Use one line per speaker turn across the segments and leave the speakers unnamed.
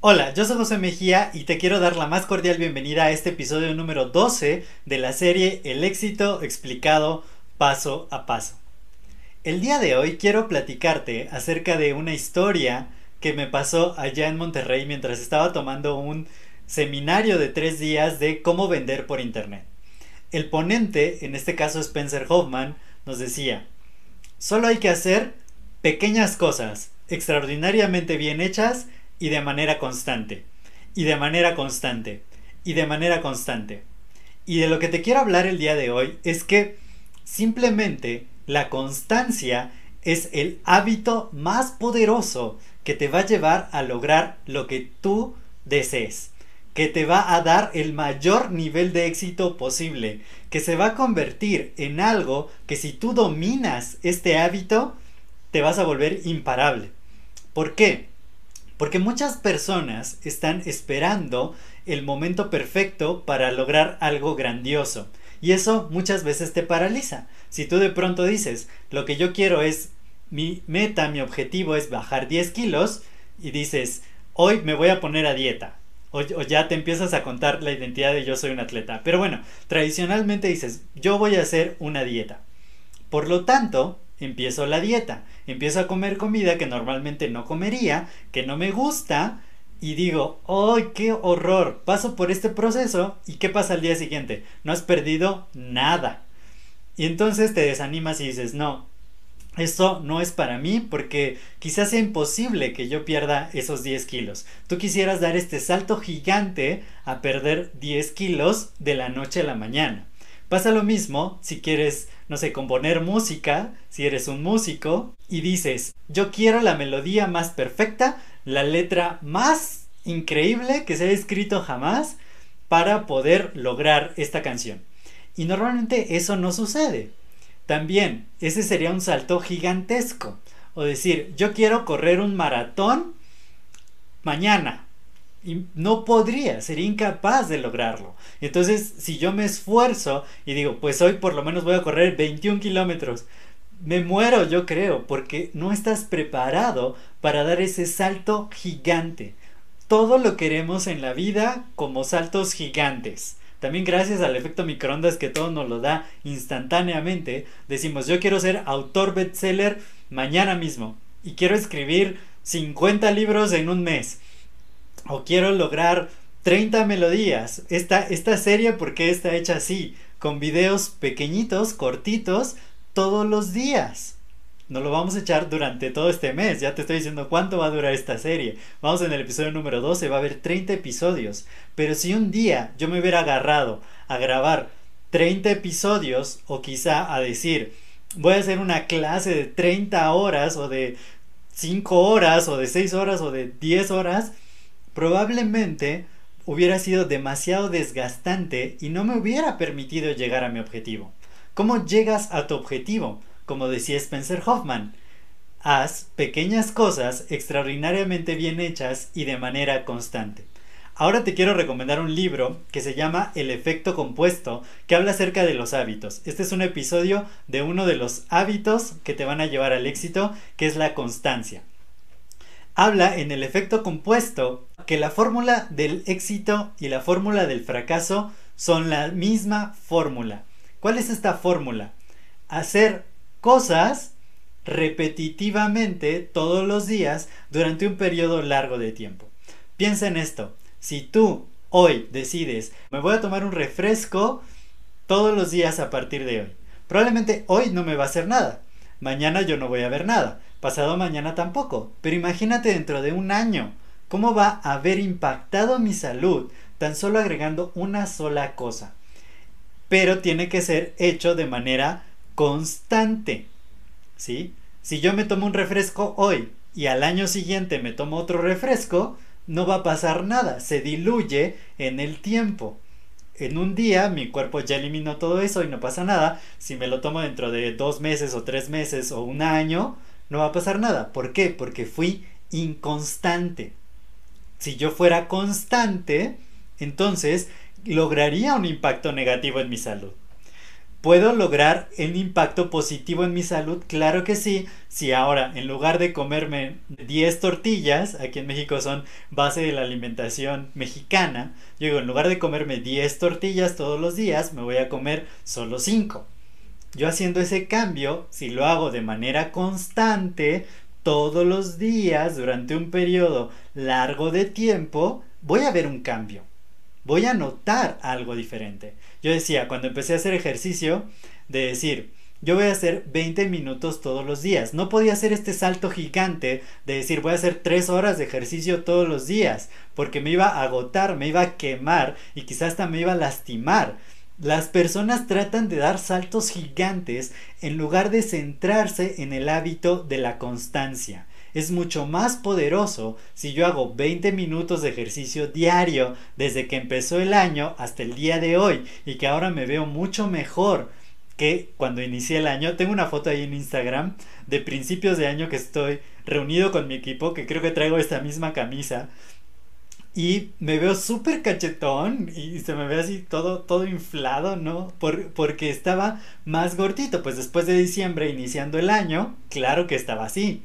Hola, yo soy José Mejía y te quiero dar la más cordial bienvenida a este episodio número 12 de la serie El éxito explicado paso a paso. El día de hoy quiero platicarte acerca de una historia que me pasó allá en Monterrey mientras estaba tomando un seminario de tres días de cómo vender por internet. El ponente, en este caso Spencer Hoffman, nos decía, solo hay que hacer pequeñas cosas extraordinariamente bien hechas y de manera constante, y de manera constante, y de manera constante. Y de lo que te quiero hablar el día de hoy es que simplemente la constancia es el hábito más poderoso que te va a llevar a lograr lo que tú desees, que te va a dar el mayor nivel de éxito posible, que se va a convertir en algo que si tú dominas este hábito, te vas a volver imparable. ¿Por qué? Porque muchas personas están esperando el momento perfecto para lograr algo grandioso. Y eso muchas veces te paraliza. Si tú de pronto dices, lo que yo quiero es, mi meta, mi objetivo es bajar 10 kilos, y dices, hoy me voy a poner a dieta. O, ya te empiezas a contar la identidad de yo soy un atleta. Pero bueno, tradicionalmente dices, yo voy a hacer una dieta. Por lo tanto, empiezo la dieta, empiezo a comer comida que normalmente no comería, que no me gusta, y digo, ¡ay, qué horror! Paso por este proceso y ¿qué pasa al día siguiente? No has perdido nada. Y entonces te desanimas y dices, no, esto no es para mí porque quizás sea imposible que yo pierda esos 10 kilos. Tú quisieras dar este salto gigante a perder 10 kilos de la noche a la mañana. Pasa lo mismo si quieres, no sé, componer música, si eres un músico y dices, yo quiero la melodía más perfecta, la letra más increíble que se haya escrito jamás para poder lograr esta canción. Y normalmente eso no sucede. También, ese sería un salto gigantesco. O decir, yo quiero correr un maratón mañana, y no podría, sería incapaz de lograrlo. Entonces, si yo me esfuerzo y digo, pues hoy por lo menos voy a correr 21 kilómetros, me muero yo creo, porque no estás preparado para dar ese salto gigante. Todo lo queremos en la vida como saltos gigantes. También gracias al efecto microondas que todo nos lo da instantáneamente, decimos yo quiero ser autor bestseller mañana mismo y quiero escribir 50 libros en un mes o quiero lograr 30 melodías. Esta, esta serie, porque está hecha así? Con videos pequeñitos, cortitos, todos los días. No lo vamos a echar durante todo este mes. Ya te estoy diciendo cuánto va a durar esta serie. Vamos en el episodio número 12, va a haber 30 episodios. Pero si un día yo me hubiera agarrado a grabar 30 episodios o quizá a decir, voy a hacer una clase de 30 horas o de 5 horas o de 6 horas o de 10 horas, probablemente hubiera sido demasiado desgastante y no me hubiera permitido llegar a mi objetivo. ¿Cómo llegas a tu objetivo? Como decía Spencer Hoffman, haz pequeñas cosas extraordinariamente bien hechas y de manera constante. Ahora te quiero recomendar un libro que se llama El efecto compuesto, que habla acerca de los hábitos. Este es un episodio de uno de los hábitos que te van a llevar al éxito, que es la constancia habla en el efecto compuesto que la fórmula del éxito y la fórmula del fracaso son la misma fórmula. ¿Cuál es esta fórmula? Hacer cosas repetitivamente todos los días durante un periodo largo de tiempo. Piensa en esto. Si tú hoy decides, me voy a tomar un refresco todos los días a partir de hoy. Probablemente hoy no me va a hacer nada. Mañana yo no voy a ver nada pasado mañana tampoco. Pero imagínate dentro de un año, ¿cómo va a haber impactado mi salud tan solo agregando una sola cosa? Pero tiene que ser hecho de manera constante. ¿Sí? Si yo me tomo un refresco hoy y al año siguiente me tomo otro refresco, no va a pasar nada, se diluye en el tiempo. En un día mi cuerpo ya eliminó todo eso y no pasa nada. Si me lo tomo dentro de dos meses o tres meses o un año, no va a pasar nada. ¿Por qué? Porque fui inconstante. Si yo fuera constante, entonces lograría un impacto negativo en mi salud. ¿Puedo lograr un impacto positivo en mi salud? Claro que sí. Si ahora, en lugar de comerme 10 tortillas, aquí en México son base de la alimentación mexicana, yo digo, en lugar de comerme 10 tortillas todos los días, me voy a comer solo 5. Yo haciendo ese cambio, si lo hago de manera constante, todos los días, durante un periodo largo de tiempo, voy a ver un cambio voy a notar algo diferente. Yo decía, cuando empecé a hacer ejercicio, de decir, yo voy a hacer 20 minutos todos los días. No podía hacer este salto gigante de decir voy a hacer 3 horas de ejercicio todos los días, porque me iba a agotar, me iba a quemar y quizás hasta me iba a lastimar. Las personas tratan de dar saltos gigantes en lugar de centrarse en el hábito de la constancia es mucho más poderoso si yo hago 20 minutos de ejercicio diario desde que empezó el año hasta el día de hoy y que ahora me veo mucho mejor que cuando inicié el año. Tengo una foto ahí en Instagram de principios de año que estoy reunido con mi equipo, que creo que traigo esta misma camisa. Y me veo súper cachetón y se me ve así todo, todo inflado, ¿no? porque estaba más gordito. Pues después de diciembre, iniciando el año, claro que estaba así.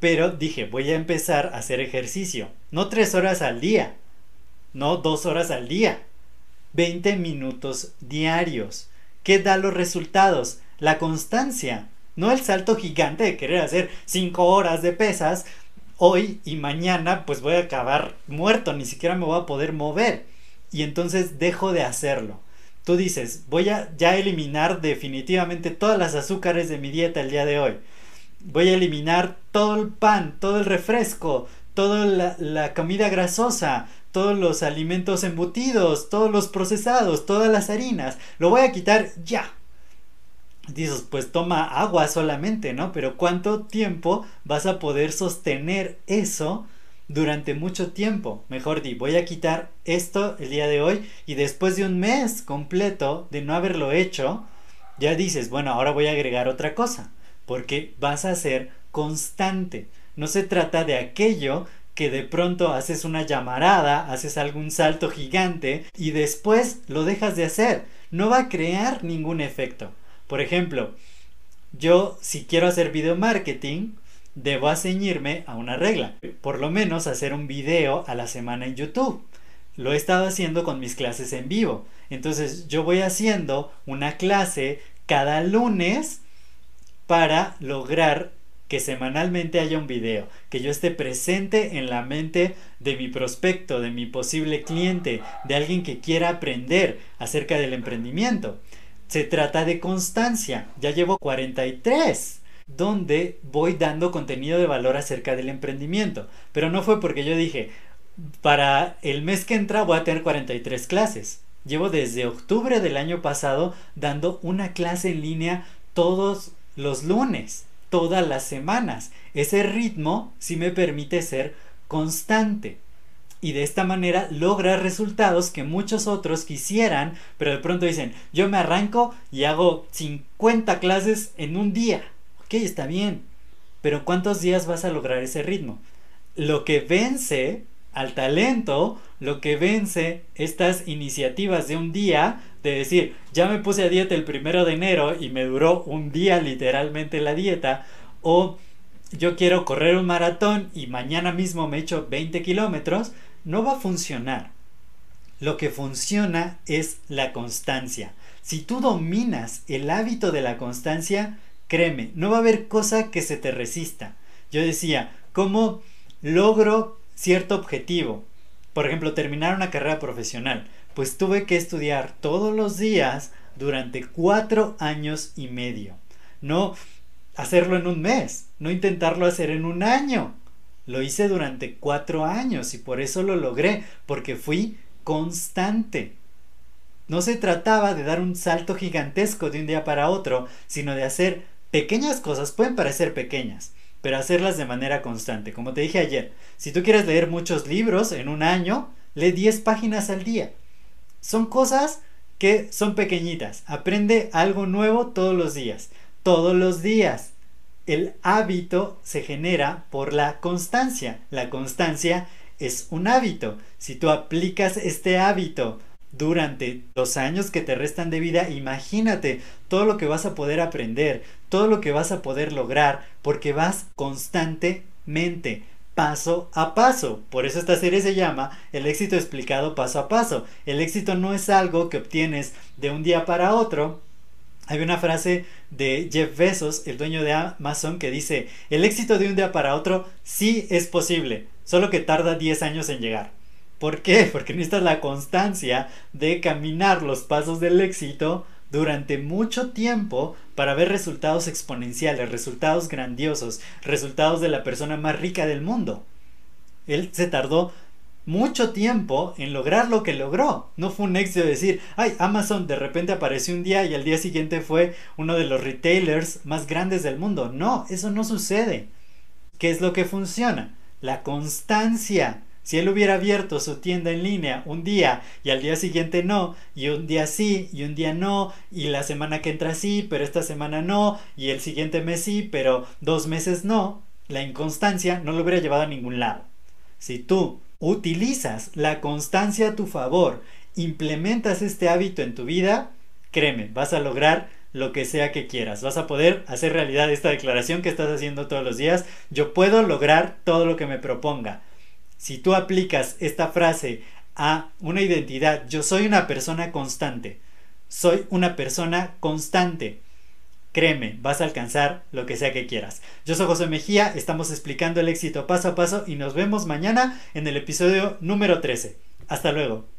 Pero dije, voy a empezar a hacer ejercicio. No tres horas al día. No dos horas al día. 20 minutos diarios. ¿Qué da los resultados? La constancia. No el salto gigante de querer hacer cinco horas de pesas. Hoy y mañana pues voy a acabar muerto. Ni siquiera me voy a poder mover. Y entonces dejo de hacerlo. Tú dices, voy a ya eliminar definitivamente todas las azúcares de mi dieta el día de hoy voy a eliminar todo el pan, todo el refresco, toda la, comida grasosa, todos los alimentos embutidos, todos los procesados, todas las harinas. Lo voy a quitar ya. Dices, pues toma agua solamente, ¿no? Pero ¿cuánto tiempo vas a poder sostener eso durante mucho tiempo? Mejor di, voy a quitar esto el día de hoy y después de un mes completo de no haberlo hecho, ya dices, bueno, ahora voy a agregar otra cosa porque vas a ser constante. No se trata de aquello que de pronto haces una llamarada, haces algún salto gigante y después lo dejas de hacer. No va a crear ningún efecto. Por ejemplo, yo si quiero hacer video marketing, debo ceñirme a una regla. Por lo menos hacer un video a la semana en YouTube. Lo he estado haciendo con mis clases en vivo. Entonces yo voy haciendo una clase cada lunes para lograr que semanalmente haya un video, que yo esté presente en la mente de mi prospecto, de mi posible cliente, de alguien que quiera aprender acerca del emprendimiento. Se trata de constancia. Ya llevo 43 donde voy dando contenido de valor acerca del emprendimiento. Pero no fue porque yo dije, para el mes que entra voy a tener 43 clases. Llevo desde octubre del año pasado dando una clase en línea todos los lunes, todas las semanas. Ese ritmo sí me permite ser constante. Y de esta manera logra resultados que muchos otros quisieran, pero de pronto dicen, yo me arranco y hago 50 clases en un día. Ok, está bien. Pero ¿cuántos días vas a lograr ese ritmo? Lo que vence al talento, lo que vence estas iniciativas de un día, de decir, ya me puse a dieta el primero de enero y me duró un día literalmente la dieta, o yo quiero correr un maratón y mañana mismo me echo 20 kilómetros, no va a funcionar. Lo que funciona es la constancia. Si tú dominas el hábito de la constancia, créeme, no va a haber cosa que se te resista. Yo decía, ¿cómo logro cierto objetivo. Por ejemplo, terminar una carrera profesional. Pues tuve que estudiar todos los días durante cuatro años y medio. No hacerlo en un mes, no intentarlo hacer en un año. Lo hice durante cuatro años y por eso lo logré, porque fui constante. No se trataba de dar un salto gigantesco de un día para otro, sino de hacer Pequeñas cosas pueden parecer pequeñas, pero hacerlas de manera constante. Como te dije ayer, si tú quieres leer muchos libros en un año, lee 10 páginas al día. Son cosas que son pequeñitas. Aprende algo nuevo todos los días. Todos los días. El hábito se genera por la constancia. La constancia es un hábito. Si tú aplicas este hábito durante los años que te restan de vida, imagínate todo lo que vas a poder aprender, todo lo que vas a poder lograr, porque vas constantemente, paso a paso. Por eso esta serie se llama El éxito explicado paso a paso. El éxito no es algo que obtienes de un día para otro. Hay una frase de Jeff Bezos, el dueño de Amazon, que dice, el éxito de un día para otro sí es posible, solo que tarda 10 años en llegar. ¿Por qué? Porque necesitas la constancia de caminar los pasos del éxito durante mucho tiempo para ver resultados exponenciales, resultados grandiosos, resultados de la persona más rica del mundo. Él se tardó mucho tiempo en lograr lo que logró. No fue un éxito decir, ay, Amazon de repente apareció un día y al día siguiente fue uno de los retailers más grandes del mundo. No, eso no sucede. ¿Qué es lo que funciona? La constancia. Si él hubiera abierto su tienda en línea un día y al día siguiente no, y un día sí y un día no, y la semana que entra sí, pero esta semana no, y el siguiente mes sí, pero dos meses no, la inconstancia no lo hubiera llevado a ningún lado. Si tú utilizas la constancia a tu favor, implementas este hábito en tu vida, créeme, vas a lograr lo que sea que quieras. Vas a poder hacer realidad esta declaración que estás haciendo todos los días. Yo puedo lograr todo lo que me proponga. Si tú aplicas esta frase a una identidad, yo soy una persona constante, soy una persona constante, créeme, vas a alcanzar lo que sea que quieras. Yo soy José Mejía, estamos explicando el éxito paso a paso y nos vemos mañana en el episodio número 13. Hasta luego.